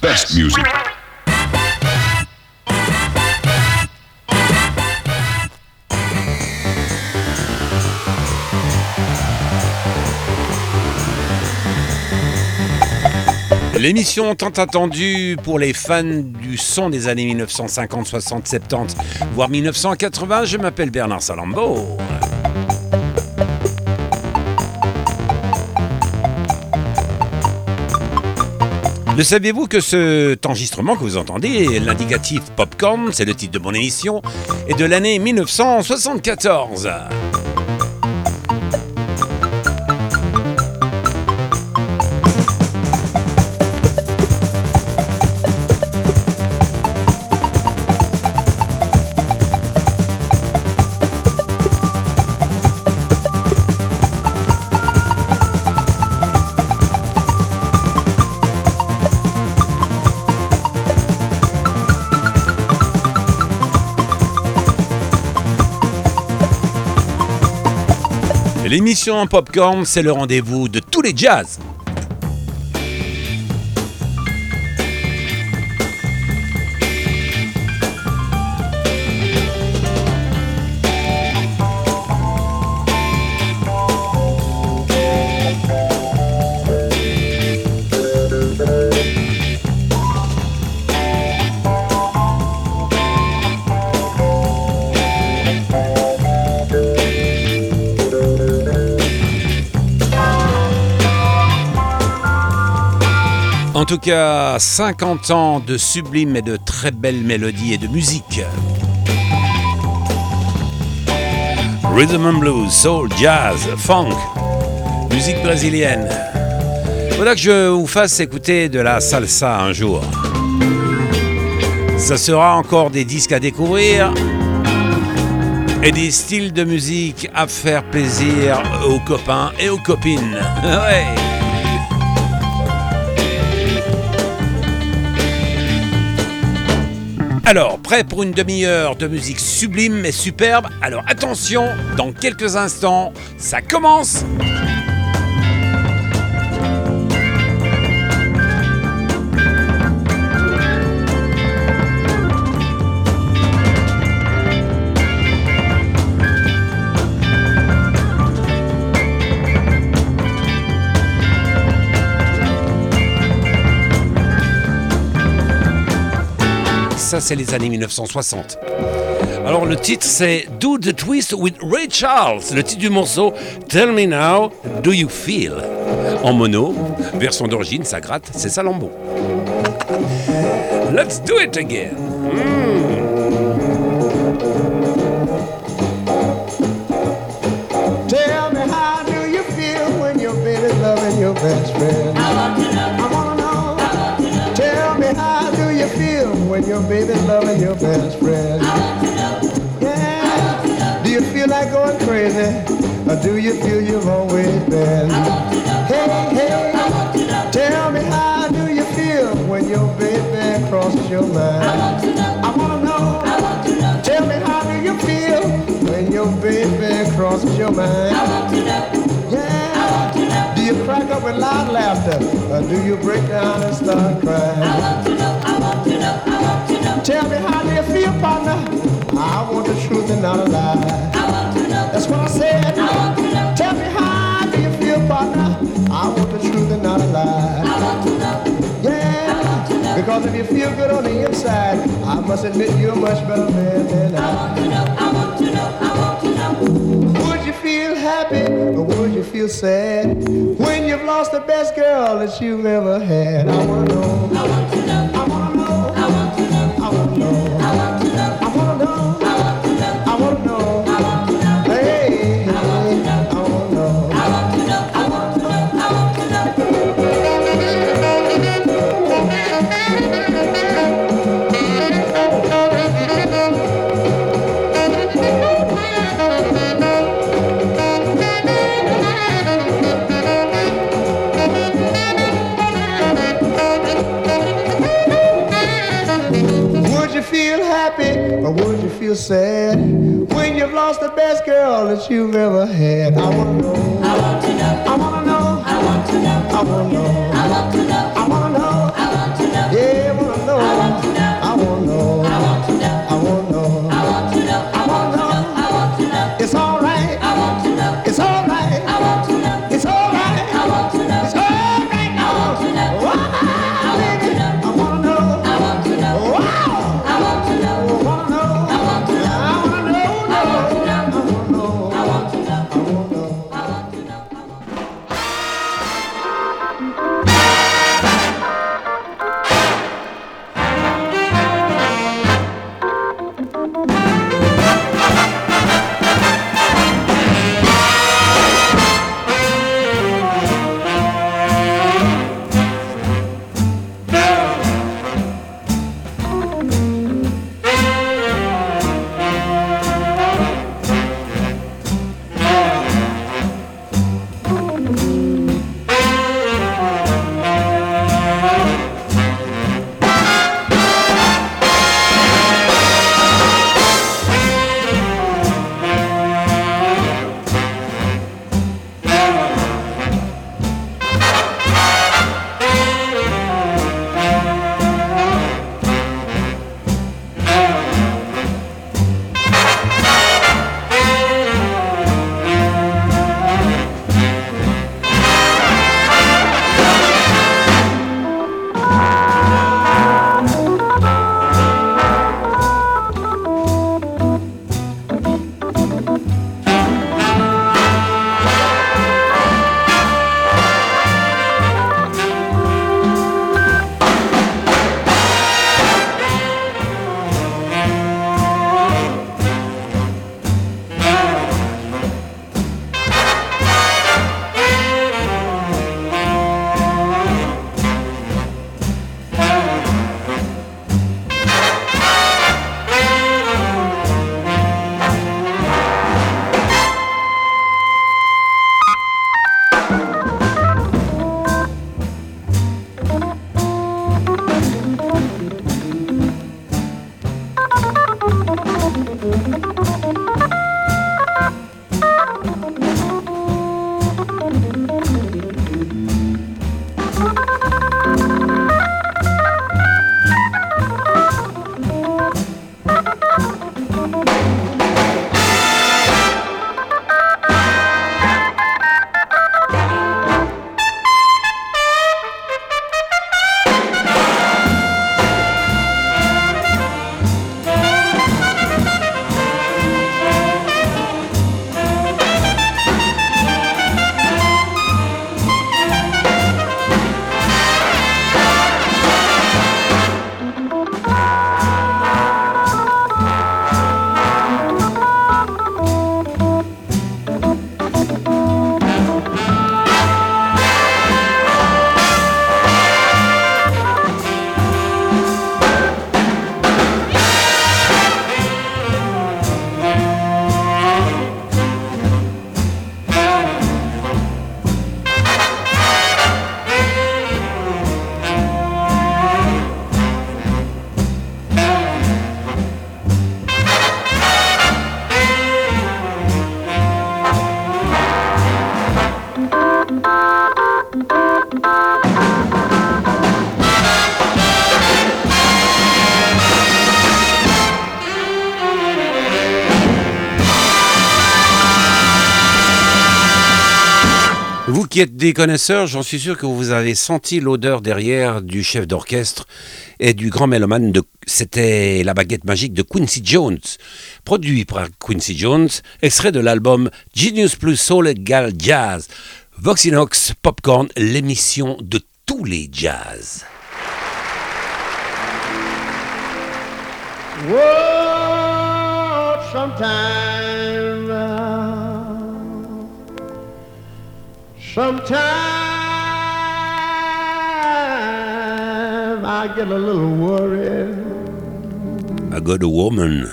Best music. L'émission tant attendue pour les fans du son des années 1950, 60, 70, voire 1980, je m'appelle Bernard Salambo. Le saviez-vous que cet enregistrement que vous entendez, l'indicatif Popcorn, c'est le titre de mon émission, est de l'année 1974 L'émission Popcorn, c'est le rendez-vous de tous les jazz. Tout cas, 50 ans de sublimes et de très belles mélodies et de musique. Rhythm and blues, soul, jazz, funk, musique brésilienne. Voilà que je vous fasse écouter de la salsa un jour. Ça sera encore des disques à découvrir et des styles de musique à faire plaisir aux copains et aux copines. Alors, prêt pour une demi-heure de musique sublime mais superbe? Alors attention, dans quelques instants, ça commence ça c'est les années 1960. Alors le titre c'est Do the Twist with Ray Charles, le titre du morceau Tell Me Now, Do You Feel? En mono, version d'origine, ça gratte, c'est Salambo. Let's do it again. Mm. Tell me how do you feel when your baby's loving your best friend? I want to know. I want to know. Tell me how feel when your baby's loving your best friend? Yeah. Do you feel like going crazy? Or do you feel you've always been? Hey, hey. Tell me how do you feel when your baby crosses your mind? I want to know. I want to know. Tell me how do you feel when your baby crosses your mind? Yeah. Do you crack up with loud laughter or do you break down and start crying? Tell me how do you feel, partner? I want the truth and not a lie. That's what I said. Tell me how do you feel, partner? I want the truth and not a lie. Yeah, because if you feel good on the inside, I must admit you're a much better man than I. Want to know I want to know would you feel happy or would you feel sad when you've lost the best girl that you've ever had? I know. I want to know. Feel happy or would you feel sad when you've lost the best girl that you've ever had? I wanna know. I want to know. I wanna know. I want to know. I wanna know. I want to know. I wanna know. I want to know. Yeah. Qui êtes des connaisseurs, j'en suis sûr que vous avez senti l'odeur derrière du chef d'orchestre et du grand mélomane. De... C'était la baguette magique de Quincy Jones, produit par Quincy Jones, extrait de l'album Genius Plus Soul Gal Jazz. Voxinox Popcorn, l'émission de tous les jazz. Sometimes I get a little worried. I got a woman.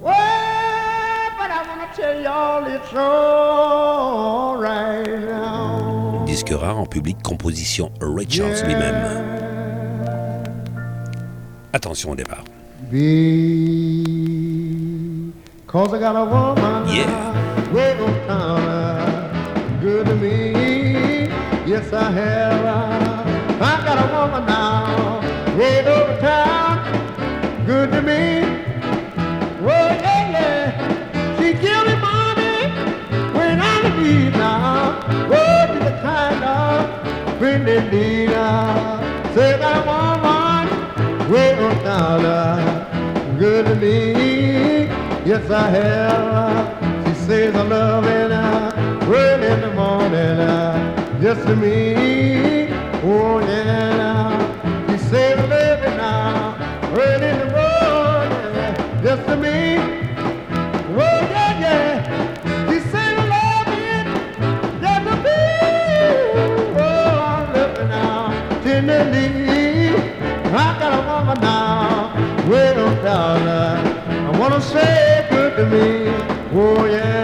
Well, but I want to tell y'all it's all right now. Disque rare en public, composition Ray Charles lui-même. Attention au départ. Cause I got a woman. Yeah. Good to me. Yes, I have. I got a woman now, way over town, good to me. Oh, yeah, yeah. She give me money when I'm in need now. Oh, she's the kind of friend indeed. Say, I a woman, way over town, good to me. Yes, I have. She says I love her well in the morning, uh, just to me. Oh yeah, you say baby now, well in the morning, just to me. Oh yeah, yeah, just to me. Oh, I'm now, tenderly. I got a woman now, on down. Uh, I wanna say good to me. Oh yeah.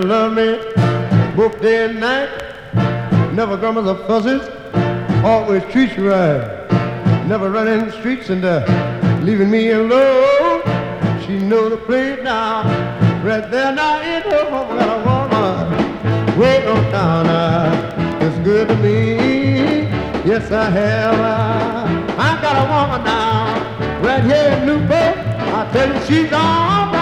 Love me both day and night. Never grumbles or fusses, always treats you right. Never running the streets and uh, leaving me alone. She know the place now, right there now in her home. Got a woman way on down. Uh, it's good to me. Yes, I have. Uh, I got a woman now, right here in Newport. I tell you, she's all right.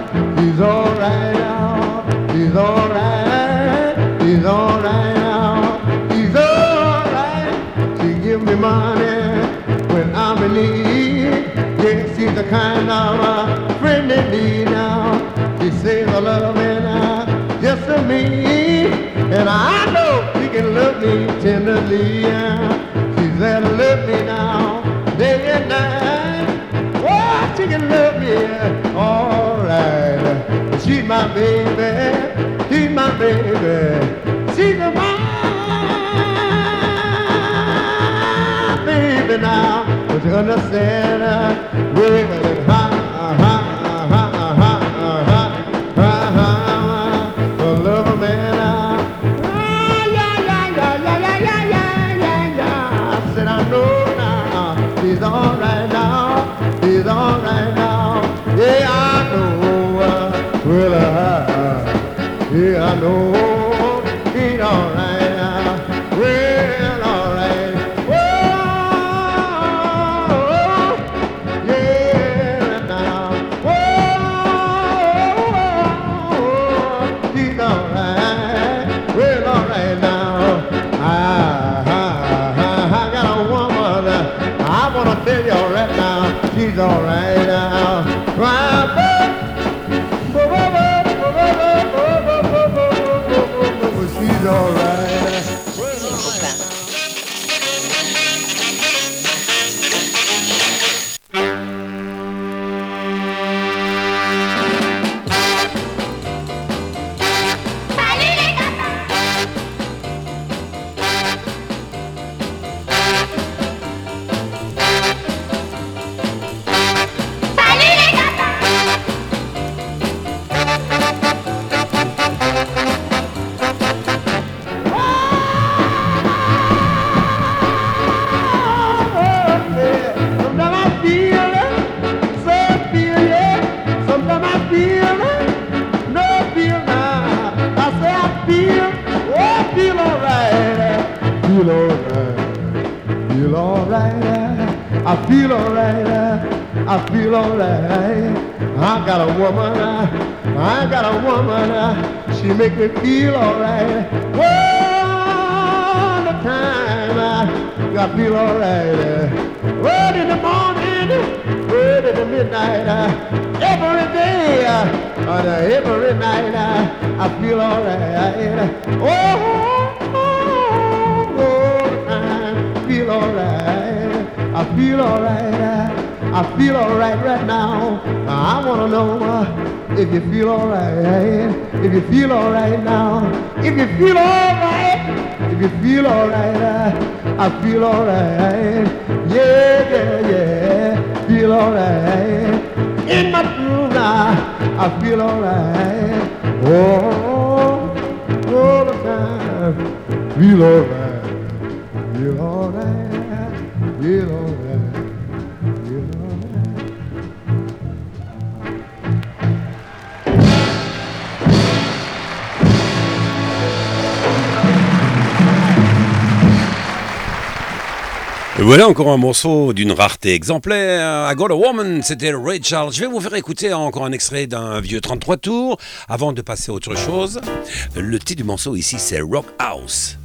She's there to love me now, day and night. Oh, she can love me all right. She's my baby, she's my baby. She's my baby now. But you understand, alright. I feel alright. I feel alright. I got a woman. I got a woman. She make me feel alright. All the time. I feel alright. Right in the morning, right in the midnight, every day, and every night, I feel alright. Oh, I feel alright. I feel alright right now. I wanna know uh, if you feel alright. If you feel alright now. If you feel alright. If you feel alright. I feel alright. Yeah, yeah, yeah. Feel alright. In my groove now. I feel alright. Oh, all the time. Feel alright. Feel voilà encore un morceau d'une rareté exemplaire. I Got a Woman, c'était Ray Charles. Je vais vous faire écouter encore un extrait d'un vieux 33 tours avant de passer à autre chose. Le titre du morceau ici, c'est Rock House.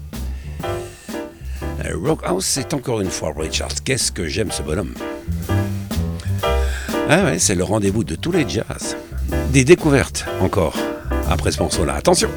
Euh, Rock House, c'est encore une fois Ray Charles. Qu'est-ce que j'aime ce bonhomme? Ah ouais, c'est le rendez-vous de tous les jazz. Des découvertes encore après ce morceau-là. Attention!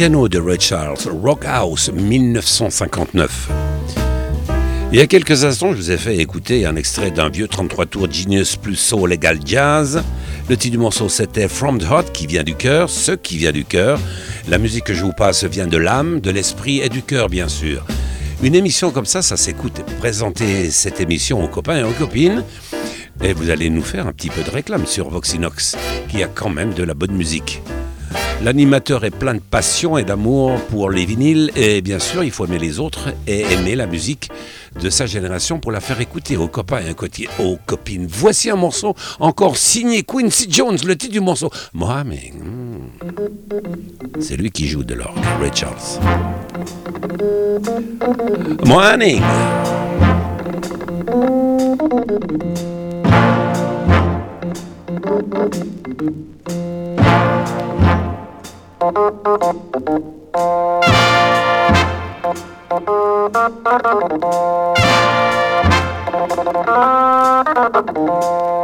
Piano de Ray Charles, Rock House 1959. Il y a quelques instants, je vous ai fait écouter un extrait d'un vieux 33 tours Genius plus Soul Legal Jazz. Le titre du morceau c'était From the Heart qui vient du cœur, ce qui vient du cœur. La musique que je vous passe vient de l'âme, de l'esprit et du cœur bien sûr. Une émission comme ça, ça s'écoute. Présentez cette émission aux copains et aux copines. Et vous allez nous faire un petit peu de réclame sur Voxinox, qui a quand même de la bonne musique. L'animateur est plein de passion et d'amour pour les vinyles et bien sûr il faut aimer les autres et aimer la musique de sa génération pour la faire écouter aux copains et aux copines. Voici un morceau encore signé Quincy Jones, le titre du morceau. Mohamed, c'est lui qui joue de l'orgue, Ray Charles. Thank you.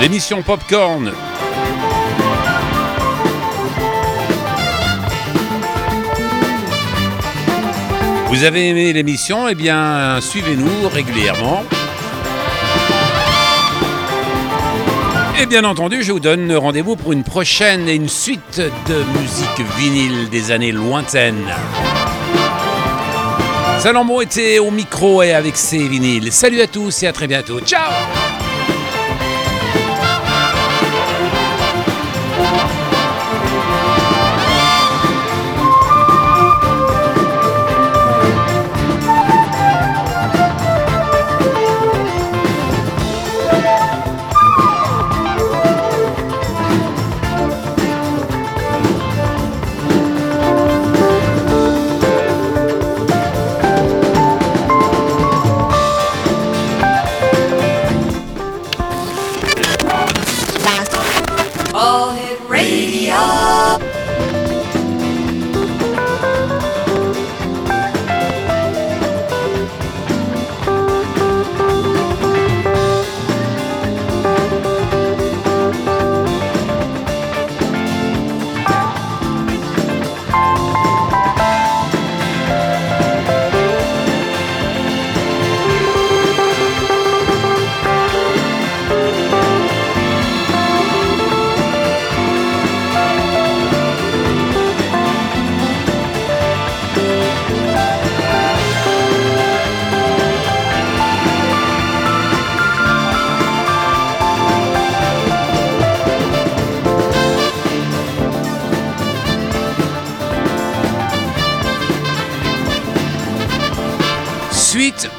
L'émission Popcorn. Vous avez aimé l'émission? Eh bien, suivez-nous régulièrement. Et bien entendu, je vous donne rendez-vous pour une prochaine et une suite de musique vinyle des années lointaines. Salomon était au micro et avec ses vinyles. Salut à tous et à très bientôt. Ciao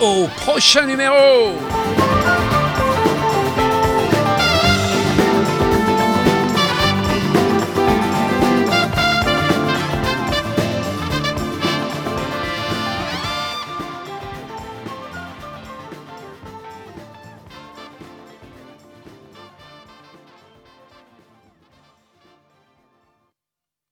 au prochain numéro.